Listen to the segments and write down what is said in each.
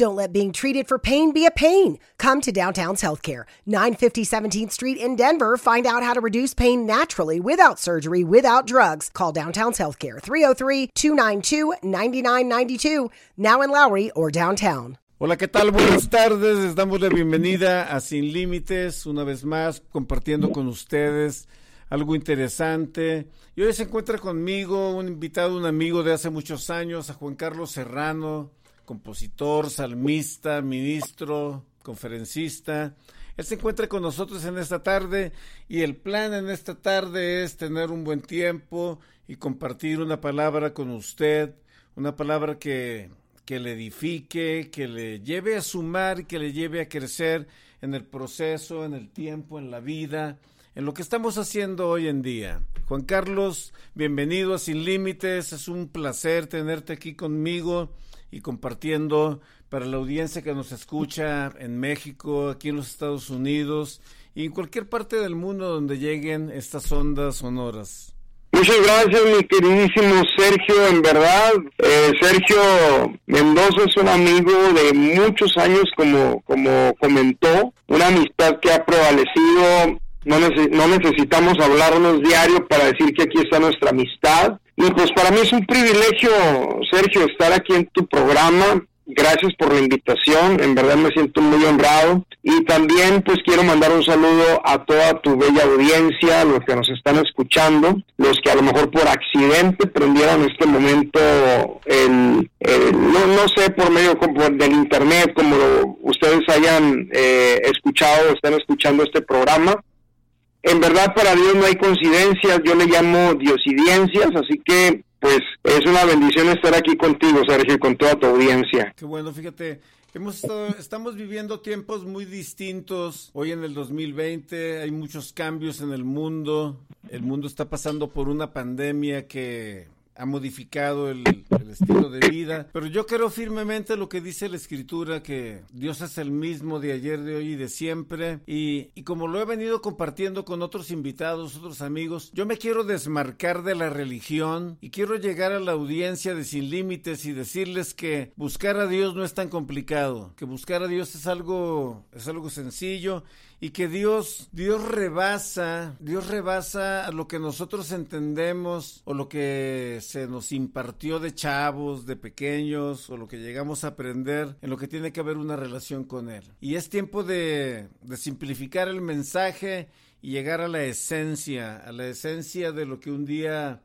Don't let being treated for pain be a pain. Come to Downtown's Healthcare, 950 17th Street in Denver. Find out how to reduce pain naturally without surgery, without drugs. Call Downtown's Healthcare, 303 292 9992, now in Lowry or downtown. Hola, ¿qué tal? Buenas tardes. Les damos la bienvenida a Sin Límites, una vez más, compartiendo con ustedes algo interesante. Y hoy se encuentra conmigo un invitado, un amigo de hace muchos años, a Juan Carlos Serrano, compositor, salmista, ministro, conferencista. Él se encuentra con nosotros en esta tarde y el plan en esta tarde es tener un buen tiempo y compartir una palabra con usted, una palabra que, que le edifique, que le lleve a sumar, que le lleve a crecer en el proceso, en el tiempo, en la vida, en lo que estamos haciendo hoy en día. Juan Carlos, bienvenido a Sin Límites, es un placer tenerte aquí conmigo y compartiendo para la audiencia que nos escucha en México, aquí en los Estados Unidos y en cualquier parte del mundo donde lleguen estas ondas sonoras. Muchas gracias, mi queridísimo Sergio. En verdad, eh, Sergio Mendoza es un amigo de muchos años, como, como comentó, una amistad que ha prevalecido no, no necesitamos hablarnos diario para decir que aquí está nuestra amistad. Y pues para mí es un privilegio, Sergio, estar aquí en tu programa. Gracias por la invitación, en verdad me siento muy honrado. Y también pues quiero mandar un saludo a toda tu bella audiencia, los que nos están escuchando, los que a lo mejor por accidente prendieron este momento el, no, no sé, por medio del internet, como ustedes hayan eh, escuchado o están escuchando este programa en verdad para Dios no hay coincidencias, yo le llamo diosidiencias, así que pues es una bendición estar aquí contigo, Sergio, y con toda tu audiencia. Qué bueno, fíjate, hemos estamos viviendo tiempos muy distintos. Hoy en el 2020 hay muchos cambios en el mundo. El mundo está pasando por una pandemia que ha modificado el, estilo de vida. Pero yo creo firmemente lo que dice la escritura, que Dios es el mismo de ayer, de hoy y de siempre. Y, y como lo he venido compartiendo con otros invitados, otros amigos, yo me quiero desmarcar de la religión y quiero llegar a la audiencia de Sin Límites y decirles que buscar a Dios no es tan complicado, que buscar a Dios es algo, es algo sencillo y que Dios, Dios rebasa, Dios rebasa lo que nosotros entendemos o lo que se nos impartió de chavos, de pequeños o lo que llegamos a aprender en lo que tiene que haber una relación con Él. Y es tiempo de, de simplificar el mensaje y llegar a la esencia, a la esencia de lo que un día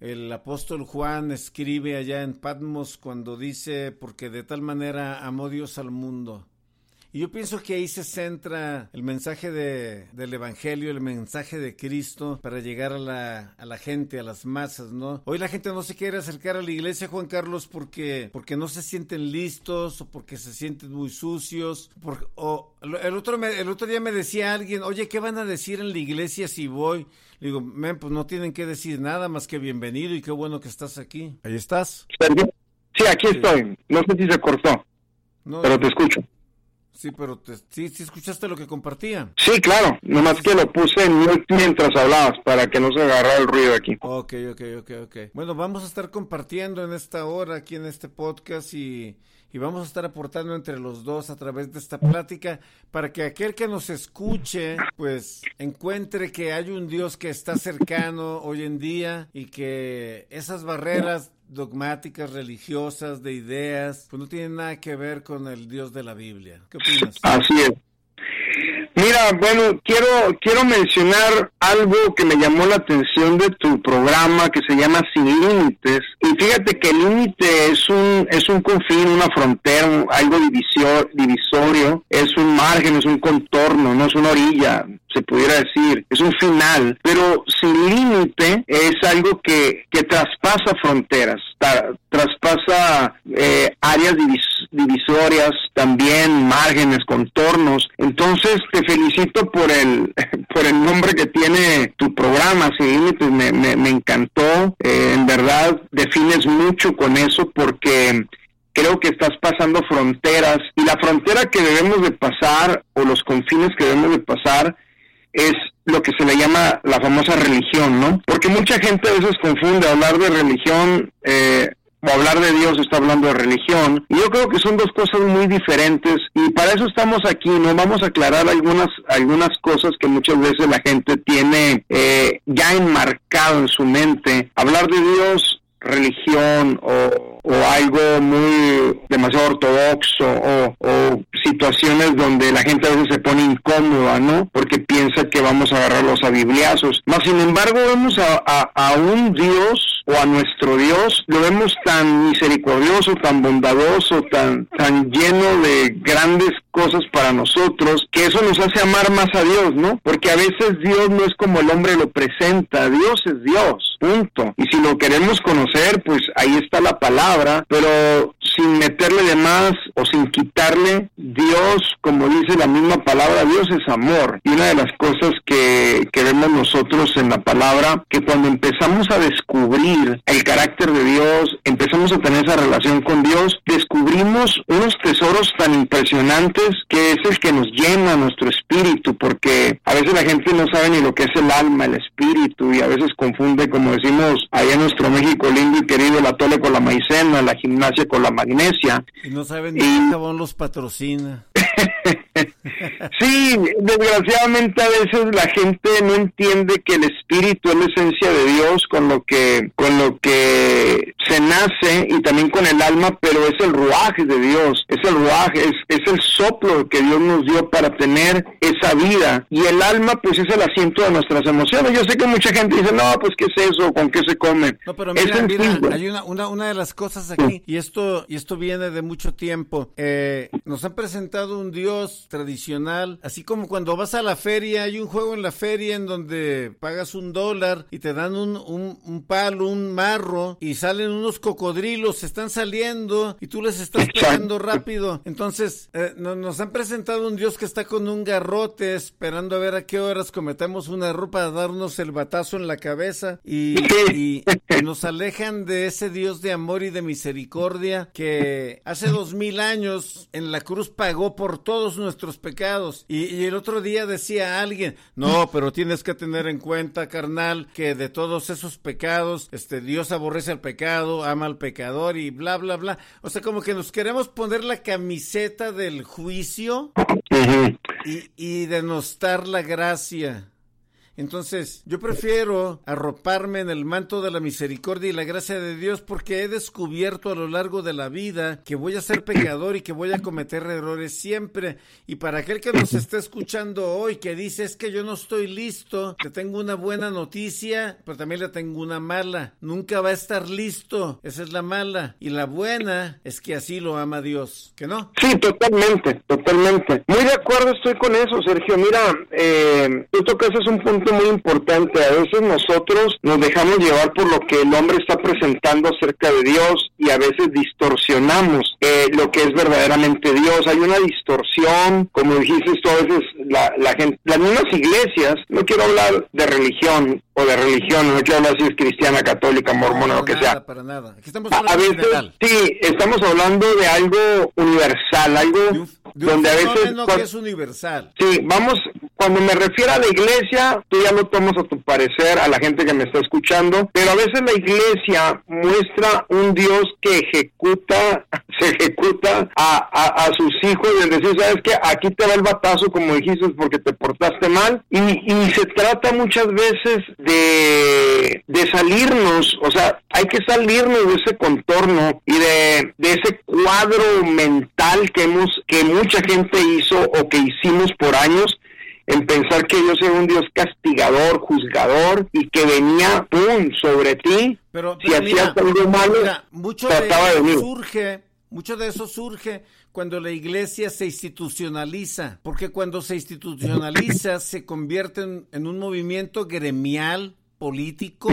el apóstol Juan escribe allá en Patmos cuando dice, porque de tal manera amó Dios al mundo y yo pienso que ahí se centra el mensaje de, del Evangelio, el mensaje de Cristo para llegar a la, a la gente, a las masas, ¿no? Hoy la gente no se quiere acercar a la iglesia, Juan Carlos, porque, porque no se sienten listos o porque se sienten muy sucios. o el otro, el otro día me decía alguien, oye, ¿qué van a decir en la iglesia si voy? Le digo, men, pues no tienen que decir nada más que bienvenido y qué bueno que estás aquí. Ahí estás. Sí, aquí estoy. No sé si se cortó, pero te escucho. Sí, pero sí, sí escuchaste lo que compartía. Sí, claro, nomás que lo puse en mientras hablabas para que no se agarrara el ruido aquí. Ok, ok, ok, ok. Bueno, vamos a estar compartiendo en esta hora aquí en este podcast y, y vamos a estar aportando entre los dos a través de esta plática para que aquel que nos escuche pues encuentre que hay un Dios que está cercano hoy en día y que esas barreras dogmáticas, religiosas, de ideas, pues no tienen nada que ver con el Dios de la Biblia. ¿Qué opinas? Así es. Mira, bueno, quiero quiero mencionar algo que me llamó la atención de tu programa que se llama Sin Límites. Y fíjate que el límite es un es un confín, una frontera, algo divisor, divisorio, es un margen, es un contorno, no es una orilla, se pudiera decir, es un final. Pero sin límite es algo que, que traspasa fronteras, traspasa eh, áreas divisorias, también márgenes, contornos. Entonces te felicito por el, por el nombre que tiene tu programa, Sin Límites, me, me, encantó. Eh, en verdad, defines mucho con eso porque creo que estás pasando fronteras y la frontera que debemos de pasar o los confines que debemos de pasar es lo que se le llama la famosa religión, ¿no? Porque mucha gente a veces confunde hablar de religión, eh, o hablar de Dios está hablando de religión. Y yo creo que son dos cosas muy diferentes y para eso estamos aquí, ¿no? Vamos a aclarar algunas, algunas cosas que muchas veces la gente tiene eh, ya enmarcado en su mente. Hablar de Dios religión o, algo muy demasiado ortodoxo o, situaciones donde la gente a veces se pone incómoda, ¿no? Porque piensa que vamos a agarrarlos a bibliazos. Más sin embargo, vemos a, a, a un Dios o a nuestro Dios, lo vemos tan misericordioso, tan bondadoso, tan, tan lleno de grandes cosas para nosotros, que eso nos hace amar más a Dios, ¿no? Porque a veces Dios no es como el hombre lo presenta, Dios es Dios, punto. Y si lo queremos conocer, pues ahí está la palabra, pero sin meterle de más o sin quitarle, Dios, como dice la misma palabra, Dios es amor. Y una de las cosas que, que vemos nosotros en la palabra, que cuando empezamos a descubrir el carácter de Dios, empezamos a tener esa relación con Dios, descubrimos unos tesoros tan impresionantes que es el que nos llena nuestro espíritu, porque a veces la gente no sabe ni lo que es el alma, el espíritu, y a veces confunde, como decimos allá en nuestro México lindo y querido, la tole con la maicena, la gimnasia con la magnesia. Y no saben ni qué jabón los patrocina. sí, desgraciadamente a veces la gente no entiende que el espíritu es la esencia de Dios con lo que con lo que se nace y también con el alma, pero es el ruaje de Dios, es el ruaje, es, es el soplo que Dios nos dio para tener esa vida y el alma pues es el asiento de nuestras emociones. Yo sé que mucha gente dice, "No, pues qué es eso, con qué se come." No, pero mira, mira hay una, una, una de las cosas aquí y esto y esto viene de mucho tiempo. Eh, nos han presentado un Dios tradicional, así como cuando vas a la feria, hay un juego en la feria en donde pagas un dólar y te dan un, un, un palo, un marro y salen unos cocodrilos, se están saliendo y tú les estás pegando rápido. Entonces, eh, no, nos han presentado un Dios que está con un garrote esperando a ver a qué horas cometemos un error para darnos el batazo en la cabeza y, y, y nos alejan de ese Dios de amor y de misericordia que hace dos mil años en la cruz pagó por todos nuestros pecados. Y, y, el otro día decía alguien, no, pero tienes que tener en cuenta, carnal, que de todos esos pecados, este Dios aborrece al pecado, ama al pecador y bla, bla, bla. O sea, como que nos queremos poner la camiseta del juicio y, y denostar la gracia. Entonces, yo prefiero arroparme en el manto de la misericordia y la gracia de Dios porque he descubierto a lo largo de la vida que voy a ser pecador y que voy a cometer errores siempre. Y para aquel que nos está escuchando hoy, que dice es que yo no estoy listo, te tengo una buena noticia, pero también le tengo una mala. Nunca va a estar listo. Esa es la mala. Y la buena es que así lo ama Dios. ¿Que no? Sí, totalmente, totalmente. Muy de acuerdo estoy con eso, Sergio. Mira, eh, tú tocas es un punto muy importante. A veces nosotros nos dejamos llevar por lo que el hombre está presentando acerca de Dios y a veces distorsionamos eh, lo que es verdaderamente Dios. Hay una distorsión, como dijiste tú, a veces la, la gente, las mismas iglesias, no quiero hablar de religión o de religión, no quiero hablar si es cristiana, católica, mormona, no, lo que nada, sea. Para nada. Aquí estamos A, veces, general. sí, estamos hablando de algo universal, algo de un, de un donde a veces... que es universal. Sí, vamos, cuando me refiero a la iglesia, tú ya lo tomas a tu parecer, a la gente que me está escuchando, pero a veces la iglesia muestra un Dios que ejecuta, se ejecuta a, a, sus hijos, es decir, sabes que aquí te va el batazo, como dijiste, porque te portaste mal, y, y se trata muchas veces de, de salirnos, o sea, hay que salirnos de ese contorno y de, de ese cuadro mental que hemos, que mucha gente hizo o que hicimos por años, en pensar que Dios era un Dios castigador, juzgador y que venía pum sobre ti Pero, si hacías algo malo mira, mucho de trataba de eso venir. surge, mucho de eso surge cuando la iglesia se institucionaliza, porque cuando se institucionaliza se convierte en, en un movimiento gremial, político,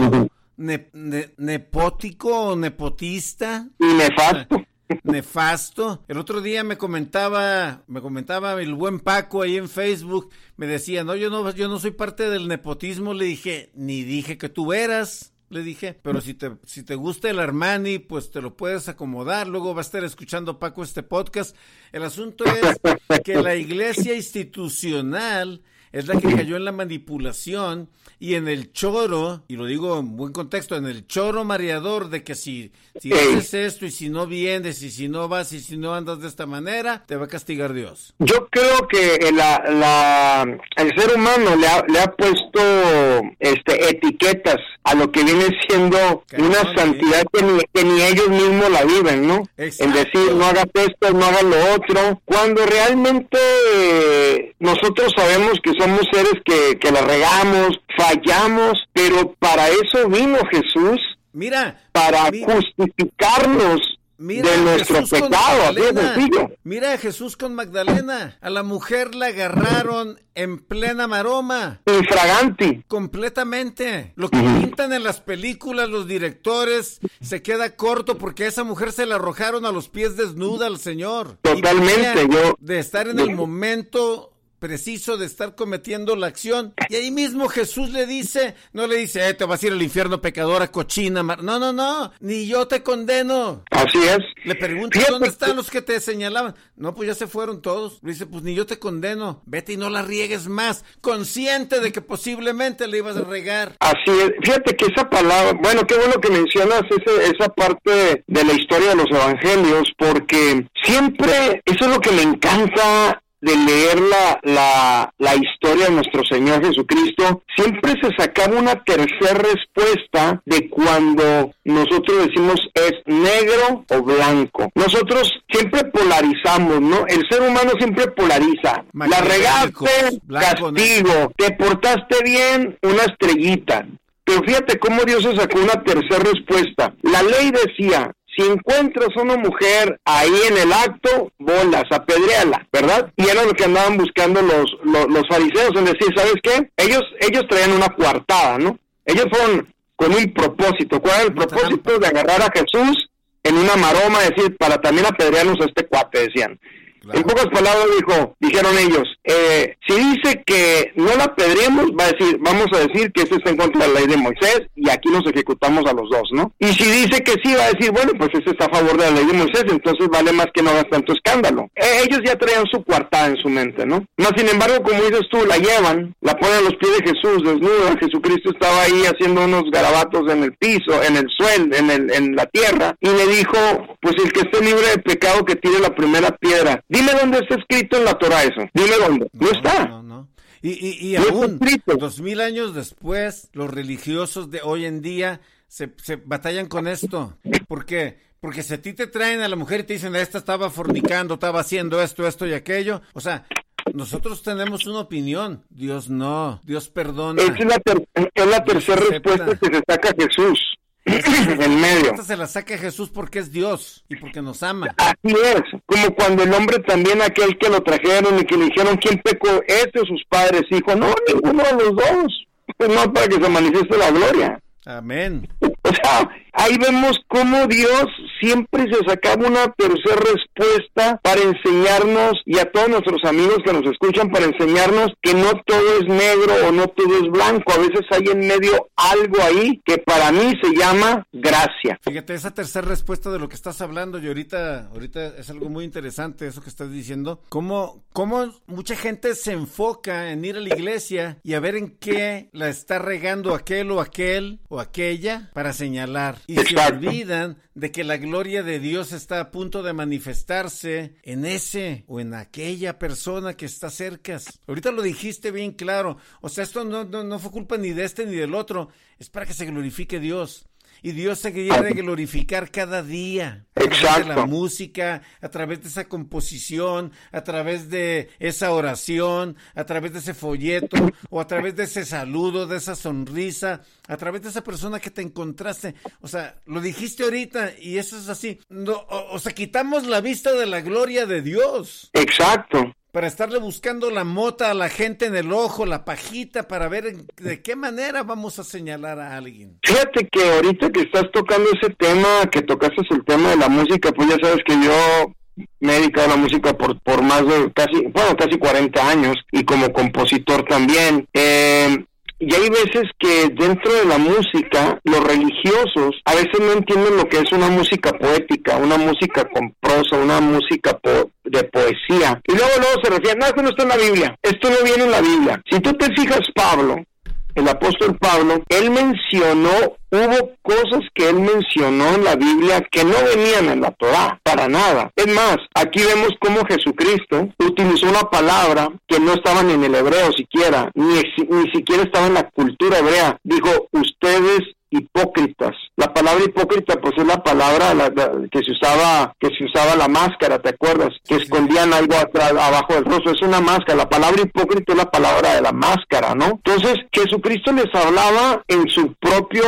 ne- nepótico o nepotista. y nefasto. Nefasto. El otro día me comentaba, me comentaba el buen Paco ahí en Facebook, me decía, no, yo no, yo no soy parte del nepotismo, le dije, ni dije que tú eras. Le dije, pero si te, si te gusta el Armani, pues te lo puedes acomodar. Luego va a estar escuchando Paco este podcast. El asunto es que la iglesia institucional es la que cayó en la manipulación y en el choro, y lo digo en buen contexto, en el choro mareador de que si, si haces esto y si no vienes y si no vas y si no andas de esta manera, te va a castigar Dios. Yo creo que la, la, el ser humano le ha, le ha puesto este, etiquetas a lo que viene siendo una santidad que ni, ellos mismos la viven, ¿no? En decir, no hagas esto, no hagas lo otro, cuando realmente nosotros sabemos que somos seres que, que la regamos, fallamos, pero para eso vino Jesús. Mira, para justificarnos de nuestro pecado, Mira a Jesús con Magdalena. A la mujer la agarraron en plena maroma. Infraganti. Completamente. Lo que pintan en las películas los directores se queda corto porque a esa mujer se la arrojaron a los pies desnuda al Señor. Totalmente. Yo, de estar en el momento preciso de estar cometiendo la acción. Y ahí mismo Jesús le dice, no le dice, eh, te vas a ir al infierno pecadora, cochina, no, no, no, ni yo te condeno. Así es. Le pregunto, ¿dónde están los que te señalaban? No, pues ya se fueron todos. Le dice, pues ni yo te condeno, vete y no la riegues más, consciente de que posiblemente le ibas a regar. Así es, fíjate que esa palabra, bueno, qué bueno que mencionas esa, esa parte de la historia de los evangelios, porque siempre, eso es lo que me encanta de leer la, la, la, historia de nuestro Señor Jesucristo, siempre se sacaba una tercera respuesta de cuando nosotros decimos es negro o blanco. Nosotros siempre polarizamos, ¿no? El ser humano siempre polariza. La regaste, castigo. Te portaste bien, una estrellita. Pero fíjate cómo Dios se sacó una tercera respuesta. La ley decía, si encuentras a una mujer ahí en el acto, bolas, apedréala, ¿verdad? Y era lo que andaban buscando los, los, fariseos, en decir, ¿sabes qué? Ellos, ellos traían una coartada, ¿no? Ellos fueron con un propósito. ¿Cuál era el propósito? De agarrar a Jesús en una maroma, decir, para también apedrearnos a este cuate, decían. En pocas palabras dijo, dijeron ellos, eh, si dice que no la pedremos, va a decir, vamos a decir que ese está en contra de la ley de Moisés y aquí nos ejecutamos a los dos, ¿no? Y si dice que sí, va a decir, bueno, pues ese está a favor de la ley de Moisés, entonces vale más que no hagas tanto escándalo. Eh, ellos ya traían su cuartada en su mente, ¿no? No, sin embargo, como dices tú, la llevan, la ponen a los pies de Jesús, desnuda, Jesucristo estaba ahí haciendo unos garabatos en el piso, en el suelo, en, el, en la tierra, y le dijo, pues el que esté libre de pecado que tire la primera piedra. Dime dónde está escrito en la Torah eso. Dime dónde. No, está. No, no. Y, y, y aún, dos mil años después, los religiosos de hoy en día se, se batallan con esto. ¿Por qué? Porque si a ti te traen a la mujer y te dicen, esta estaba fornicando, estaba haciendo esto, esto y aquello, o sea, nosotros tenemos una opinión, Dios no, Dios perdona. Es la, es la tercera respuesta que se saca Jesús. en medio. Esta se la saca Jesús porque es Dios y porque nos ama. Así es, como cuando el hombre también, aquel que lo trajeron y que le dijeron quién pecó, este o sus padres, hijo, no, ninguno de los dos, pues no para que se manifieste la gloria. Amén. O sea, ahí vemos cómo Dios siempre se sacaba una tercera respuesta para enseñarnos y a todos nuestros amigos que nos escuchan para enseñarnos que no todo es negro o no todo es blanco. A veces hay en medio algo ahí que para mí se llama gracia. Fíjate, esa tercera respuesta de lo que estás hablando y ahorita, ahorita es algo muy interesante eso que estás diciendo. Cómo, cómo mucha gente se enfoca en ir a la iglesia y a ver en qué la está regando aquel o aquel o aquella para señalar. Y se olvidan de que la gloria de Dios está a punto de manifestarse en ese o en aquella persona que está cerca. Ahorita lo dijiste bien claro. O sea, esto no, no, no fue culpa ni de este ni del otro. Es para que se glorifique Dios y Dios se quiere glorificar cada día. A través de la música, a través de esa composición, a través de esa oración, a través de ese folleto, o a través de ese saludo, de esa sonrisa, a través de esa persona que te encontraste. O sea, lo dijiste ahorita y eso es así. No, o, o sea, quitamos la vista de la gloria de Dios. Exacto para estarle buscando la mota a la gente en el ojo, la pajita, para ver de qué manera vamos a señalar a alguien. Fíjate que ahorita que estás tocando ese tema, que tocaste el tema de la música, pues ya sabes que yo me he dedicado a la música por, por más de casi, bueno, casi 40 años y como compositor también. Eh, y hay veces que dentro de la música, los religiosos a veces no entienden lo que es una música poética, una música con prosa, una música de poesía. Y luego luego se refieren, no, esto no está en la Biblia, esto no viene en la Biblia. Si tú te fijas, Pablo, el apóstol Pablo, él mencionó, hubo cosas que él mencionó en la Biblia que no venían en la Torah, para nada. Es más, aquí vemos cómo Jesucristo utilizó una palabra que no estaba ni en el hebreo siquiera, ni, ni siquiera estaba en la cultura hebrea. Dijo, ustedes hipócritas. La palabra hipócrita pues es la palabra que se usaba que se usaba la máscara, ¿te acuerdas? Que escondían algo atrás, abajo del rostro, es una máscara. La palabra hipócrita es la palabra de la máscara, ¿no? Entonces, Jesucristo les hablaba en su propio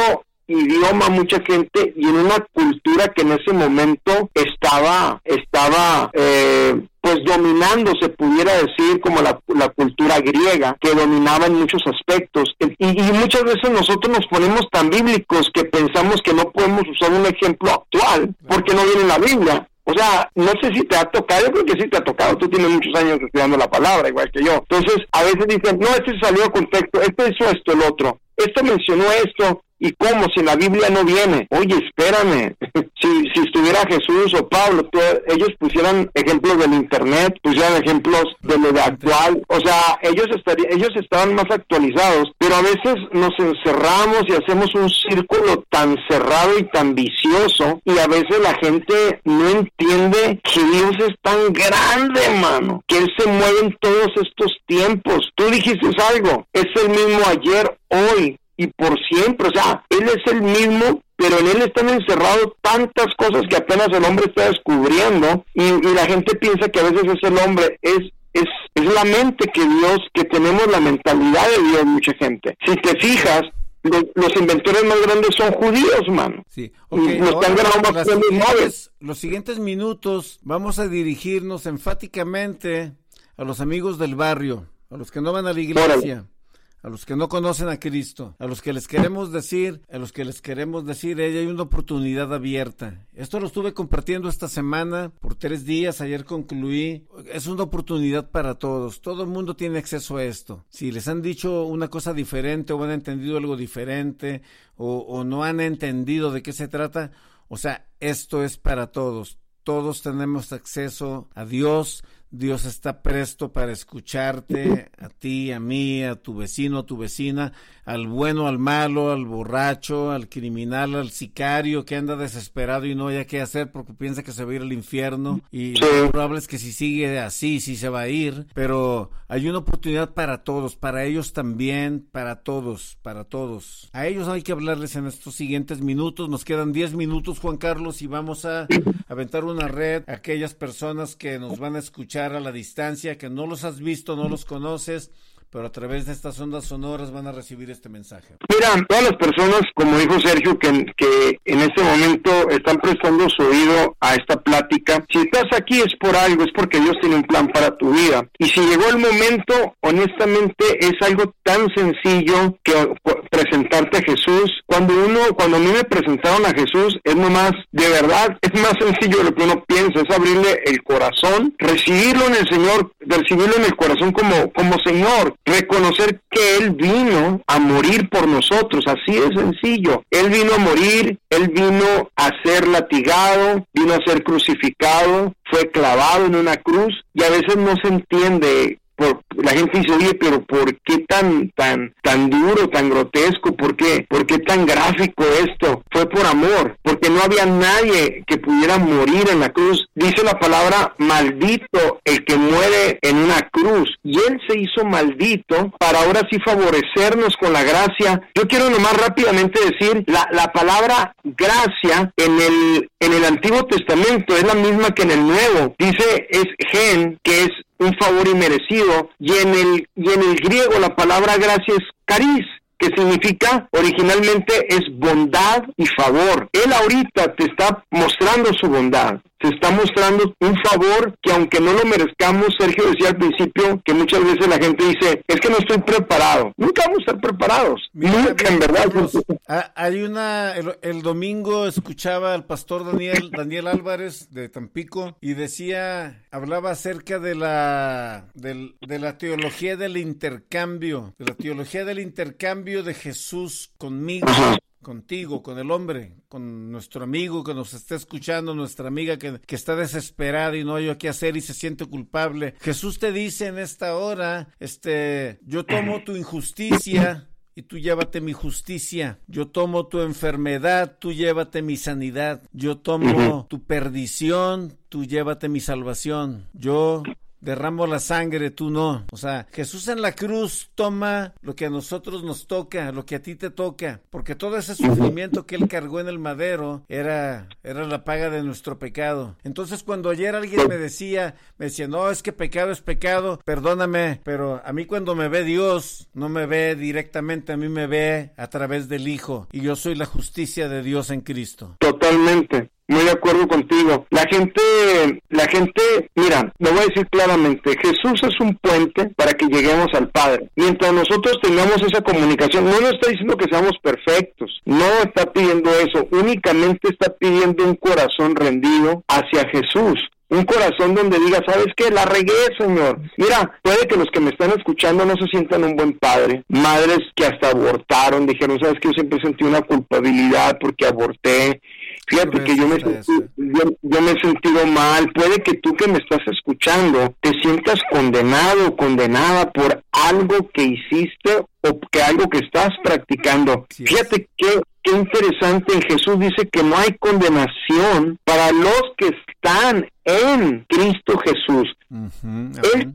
idioma mucha gente y en una cultura que en ese momento estaba estaba eh, pues dominando, se pudiera decir, como la, cultura griega, que dominaba en muchos aspectos. Y, y, muchas veces nosotros nos ponemos tan bíblicos que pensamos que no podemos usar un ejemplo actual, porque no viene en la Biblia. O sea, no sé si te ha tocado, yo creo que sí te ha tocado, tú tienes muchos años estudiando la palabra, igual que yo. Entonces, a veces dicen, no, este salió a contexto, este hizo esto, el otro, esto mencionó esto, ¿Y cómo? Si la Biblia no viene. Oye, espérame. si, si estuviera Jesús o Pablo, ellos pusieran ejemplos del Internet, pusieran ejemplos de lo de actual. O sea, ellos, estarían, ellos estaban más actualizados. Pero a veces nos encerramos y hacemos un círculo tan cerrado y tan vicioso. Y a veces la gente no entiende que Dios es tan grande, hermano. Que Él se mueve en todos estos tiempos. Tú dijiste algo. Es el mismo ayer, hoy y por siempre. O sea, Él es el mismo, pero en Él están encerrados tantas cosas que apenas el hombre está descubriendo y, la gente piensa que a veces es el hombre. Es es, es la mente que Dios, que tenemos la mentalidad de Dios, mucha gente. Si te fijas, los, inventores más grandes son judíos, mano. Sí, okay, los, siguientes, los siguientes minutos vamos a dirigirnos enfáticamente a los amigos del barrio, a los que no van a la iglesia a los que no conocen a Cristo, a los que les queremos decir, a los que les queremos decir, ella hay una oportunidad abierta. Esto lo estuve compartiendo esta semana por tres días, ayer concluí. Es una oportunidad para todos, todo el mundo tiene acceso a esto. Si les han dicho una cosa diferente o han entendido algo diferente o, o no han entendido de qué se trata, o sea, esto es para todos. Todos tenemos acceso a Dios, Dios está presto para escucharte, a ti, a mí, a tu vecino, a tu vecina, al bueno, al malo, al borracho, al criminal, al sicario que anda desesperado y no haya qué hacer porque piensa que se va a ir al infierno. Y lo probable es que si sigue así, sí se va a ir, pero hay una oportunidad para todos, para ellos también, para todos, para todos. A ellos hay que hablarles en estos siguientes minutos, nos quedan 10 minutos Juan Carlos y vamos a aventar una red a aquellas personas que nos van a escuchar a la distancia, que no los has visto, no los conoces pero a través de estas ondas sonoras van a recibir este mensaje. Mira, todas las personas, como dijo Sergio, que, que en este momento están prestando su oído a esta plática, si estás aquí es por algo, es porque Dios tiene un plan para tu vida. Y si llegó el momento, honestamente es algo tan sencillo que presentarte a Jesús. Cuando uno, cuando a mí me presentaron a Jesús, es nomás, de verdad, es más sencillo de lo que uno piensa, es abrirle el corazón, recibirlo en el Señor, recibirlo en el corazón como, como Señor reconocer que Él vino a morir por nosotros, así de sencillo. Él vino a morir, Él vino a ser latigado, vino a ser crucificado, fue clavado en una cruz y a veces no se entiende la gente dice, oye, pero ¿por qué tan, tan, tan duro, tan grotesco? ¿Por qué, ¿Por qué tan gráfico esto? Fue por amor, porque no había nadie que pudiera morir en la cruz. Dice la palabra maldito el que muere en una cruz. Y él se hizo maldito para ahora sí favorecernos con la gracia. Yo quiero nomás rápidamente decir, la, la palabra gracia en el, en el Antiguo Testamento es la misma que en el Nuevo. Dice es gen, que es un favor inmerecido, y en el, y en el griego la palabra gracia es cariz, que significa originalmente es bondad y favor. Él ahorita te está mostrando su bondad. Se está mostrando un favor que aunque no lo merezcamos, Sergio decía al principio que muchas veces la gente dice, es que no estoy preparado. Nunca vamos a estar preparados. Nunca, en verdad. Hay una, el, domingo escuchaba al pastor Daniel, Daniel Álvarez de Tampico y decía, hablaba acerca de la, de la teología del intercambio, de la teología del intercambio de Jesús conmigo contigo, con el hombre, con nuestro amigo que nos está escuchando, nuestra amiga que, está desesperada y no hay qué hacer y se siente culpable. Jesús te dice en esta hora, este, yo tomo tu injusticia y tú llévate mi justicia. Yo tomo tu enfermedad, tú llévate mi sanidad. Yo tomo tu perdición, tú llévate mi salvación. Yo derramo la sangre, tú no. O sea, Jesús en la cruz toma lo que a nosotros nos toca, lo que a ti te toca, porque todo ese sufrimiento que él cargó en el madero era, era la paga de nuestro pecado. Entonces cuando ayer alguien me decía, me decía, no, es que pecado es pecado, perdóname, pero a mí cuando me ve Dios, no me ve directamente, a mí me ve a través del Hijo, y yo soy la justicia de Dios en Cristo. Totalmente. Muy de acuerdo contigo. La gente, la gente, mira, lo voy a decir claramente, Jesús es un puente para que lleguemos al Padre. Mientras nosotros tengamos esa comunicación, no nos está diciendo que seamos perfectos, no está pidiendo eso, únicamente está pidiendo un corazón rendido hacia Jesús un corazón donde diga, ¿sabes qué? La regué, Señor. Mira, puede que los que me están escuchando no se sientan un buen padre. Madres que hasta abortaron, dijeron, ¿sabes qué? Yo siempre sentí una culpabilidad porque aborté. Fíjate que yo me, yo, me he sentido mal. Puede que tú que me estás escuchando te sientas condenado o condenada por algo que hiciste o que algo que estás practicando. Fíjate que qué interesante, Jesús dice que no hay condenación para los que están en Cristo Jesús. Él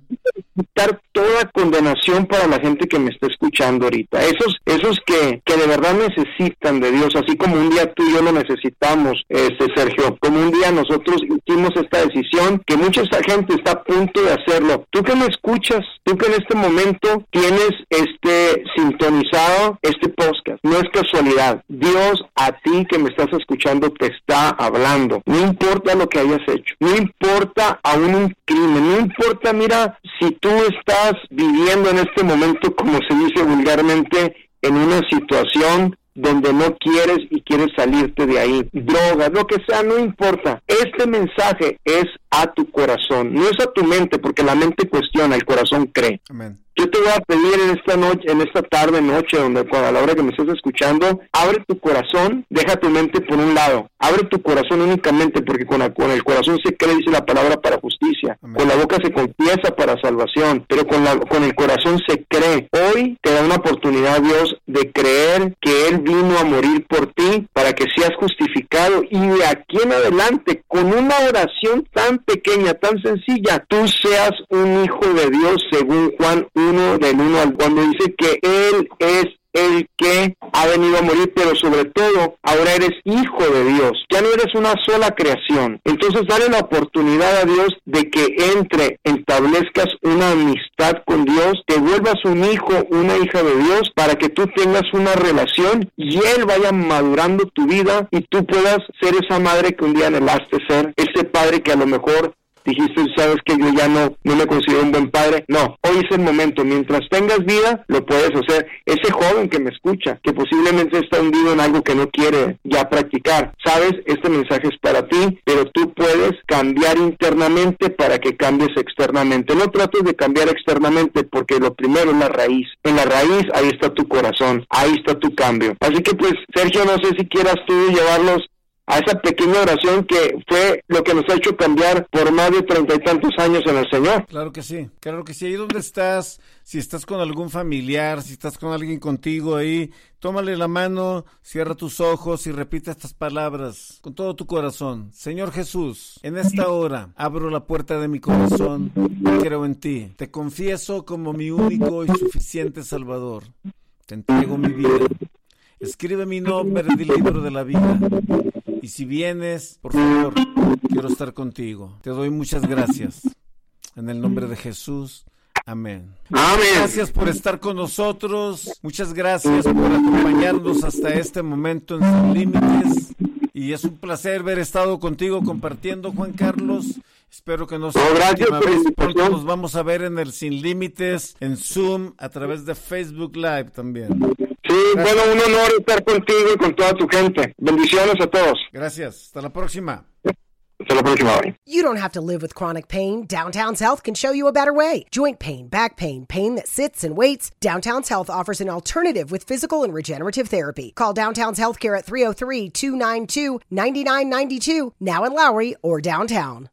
quitar toda condenación para la gente que me está escuchando ahorita. Esos, esos que, que de verdad necesitan de Dios, así como un día tú y yo lo necesitamos, este Sergio, como un día nosotros hicimos esta decisión, que mucha gente está a punto de hacerlo. Tú que me escuchas, tú que en este momento tienes este sintonizado este podcast, no es casualidad. Dios a ti que me estás escuchando te está hablando. No importa lo que hayas hecho, no importa aún un crimen, no importa, mira, si tú estás viviendo en este momento, como se dice vulgarmente, en una situación donde no quieres y quieres salirte de ahí, drogas, lo que sea, no importa. Este mensaje es a tu corazón, no es a tu mente, porque la mente cuestiona, el corazón cree. Amén. Yo te voy a pedir en esta noche, en esta tarde, noche, donde a la hora que me estés escuchando, abre tu corazón, deja tu mente por un lado, abre tu corazón únicamente, porque con, el corazón se cree, dice la palabra, para justicia, con la boca se confiesa para salvación, pero con, la, con el corazón se cree. Hoy te da una oportunidad, Dios, de creer que Él vino a morir por ti para que seas justificado y de aquí en adelante, con una oración tan pequeña, tan sencilla, tú seas un hijo de Dios según Juan 1 del 1 al cuando dice que Él es el que ha venido a morir, pero sobre todo ahora eres hijo de Dios, ya no eres una sola creación. Entonces dale la oportunidad a Dios de que entre, establezcas una amistad con Dios, te vuelvas un hijo, una hija de Dios, para que tú tengas una relación y Él vaya madurando tu vida y tú puedas ser esa madre que un día anhelaste ser, ese padre que a lo mejor dijiste, sabes que yo ya no, no me considero un buen padre. No, hoy es el momento. Mientras tengas vida, lo puedes hacer. Ese joven que me escucha, que posiblemente está hundido en algo que no quiere ya practicar, sabes, este mensaje es para ti, pero tú puedes cambiar internamente para que cambies externamente. No trates de cambiar externamente porque lo primero es la raíz. En la raíz, ahí está tu corazón, ahí está tu cambio. Así que pues, Sergio, no sé si quieras tú llevarlos a esa pequeña oración que fue lo que nos ha hecho cambiar por más de treinta y tantos años en el Señor. Claro que sí, claro que sí. Ahí donde estás, si estás con algún familiar, si estás con alguien contigo ahí, tómale la mano, cierra tus ojos y repite estas palabras con todo tu corazón. Señor Jesús, en esta hora abro la puerta de mi corazón y creo en ti. Te confieso como mi único y suficiente Salvador. Te entrego mi vida. Escribe mi nombre en el libro de la vida y si vienes, por favor, quiero estar contigo. Te doy muchas gracias. En el nombre de Jesús. Amén. Gracias por estar con nosotros. Muchas gracias por acompañarnos hasta este momento en Sin Límites. Y es un placer haber estado contigo compartiendo, Juan Carlos. Espero que nos no, gracias vez. Pronto nos vamos a ver en el Sin Límites, en Zoom, a través de Facebook Live también. Sí, gracias. bueno, un honor estar contigo y con toda tu gente. Bendiciones a todos. Gracias. Hasta la próxima. Hasta la próxima. Bye. You don't have to live with chronic pain. Downtown's Health can show you a better way. Joint pain, back pain, pain that sits and waits. Downtown's Health offers an alternative with physical and regenerative therapy. Call Downtown's Healthcare at 303 292 9992, now in Lowry or downtown.